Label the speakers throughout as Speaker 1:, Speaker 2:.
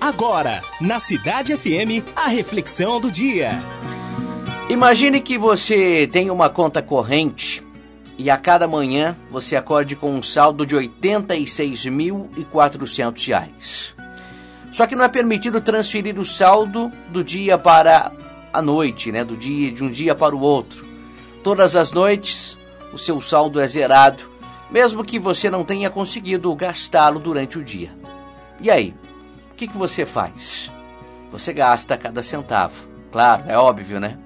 Speaker 1: Agora, na Cidade FM, a reflexão do dia.
Speaker 2: Imagine que você tem uma conta corrente e a cada manhã você acorde com um saldo de R$ 86.400. Só que não é permitido transferir o saldo do dia para a noite, né? Do dia de um dia para o outro. Todas as noites o seu saldo é zerado, mesmo que você não tenha conseguido gastá-lo durante o dia. E aí, que, que você faz? Você gasta cada centavo. Claro, é óbvio, né?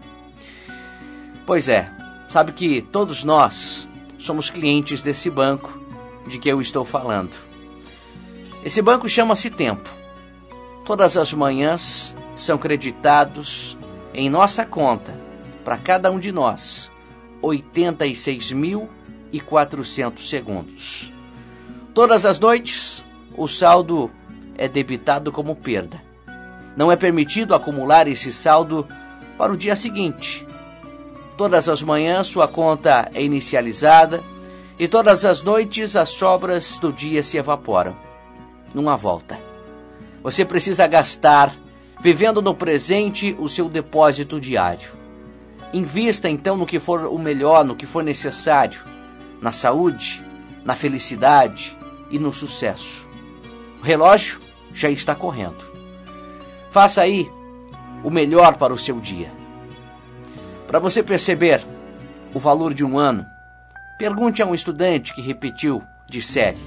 Speaker 2: Pois é, sabe que todos nós somos clientes desse banco de que eu estou falando. Esse banco chama-se Tempo. Todas as manhãs são creditados em nossa conta, para cada um de nós, 86.400 segundos. Todas as noites, o saldo é debitado como perda. Não é permitido acumular esse saldo para o dia seguinte. Todas as manhãs, sua conta é inicializada e todas as noites as sobras do dia se evaporam. Numa volta. Você precisa gastar, vivendo no presente, o seu depósito diário. Invista então no que for o melhor, no que for necessário, na saúde, na felicidade e no sucesso. O relógio já está correndo. Faça aí o melhor para o seu dia. Para você perceber o valor de um ano, pergunte a um estudante que repetiu de série.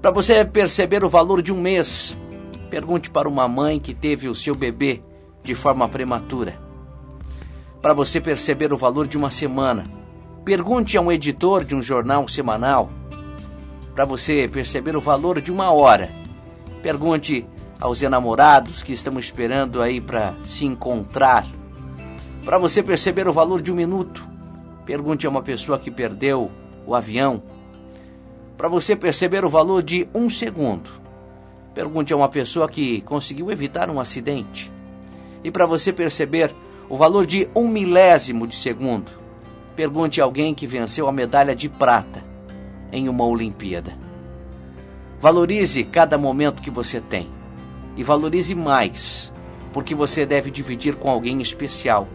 Speaker 2: Para você perceber o valor de um mês, pergunte para uma mãe que teve o seu bebê de forma prematura para você perceber o valor de uma semana. Pergunte a um editor de um jornal semanal. Para você perceber o valor de uma hora. Pergunte aos enamorados que estão esperando aí para se encontrar. Para você perceber o valor de um minuto. Pergunte a uma pessoa que perdeu o avião. Para você perceber o valor de um segundo. Pergunte a uma pessoa que conseguiu evitar um acidente. E para você perceber o valor de um milésimo de segundo. Pergunte a alguém que venceu a medalha de prata em uma Olimpíada. Valorize cada momento que você tem e valorize mais, porque você deve dividir com alguém especial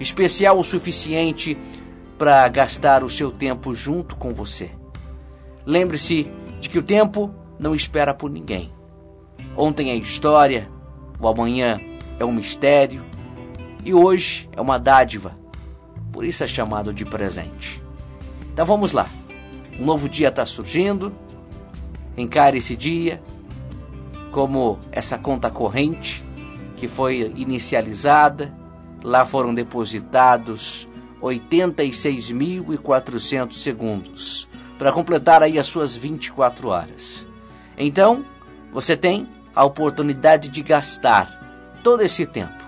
Speaker 2: especial o suficiente para gastar o seu tempo junto com você. Lembre-se de que o tempo não espera por ninguém. Ontem é história, o amanhã é um mistério e hoje é uma dádiva, por isso é chamado de presente. Então vamos lá, um novo dia está surgindo, encare esse dia como essa conta corrente que foi inicializada, lá foram depositados 86.400 segundos para completar aí as suas 24 horas. Então, você tem a oportunidade de gastar todo esse tempo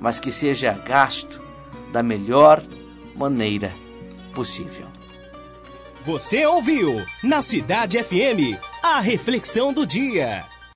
Speaker 2: mas que seja gasto da melhor maneira possível.
Speaker 1: Você ouviu na Cidade FM a reflexão do dia.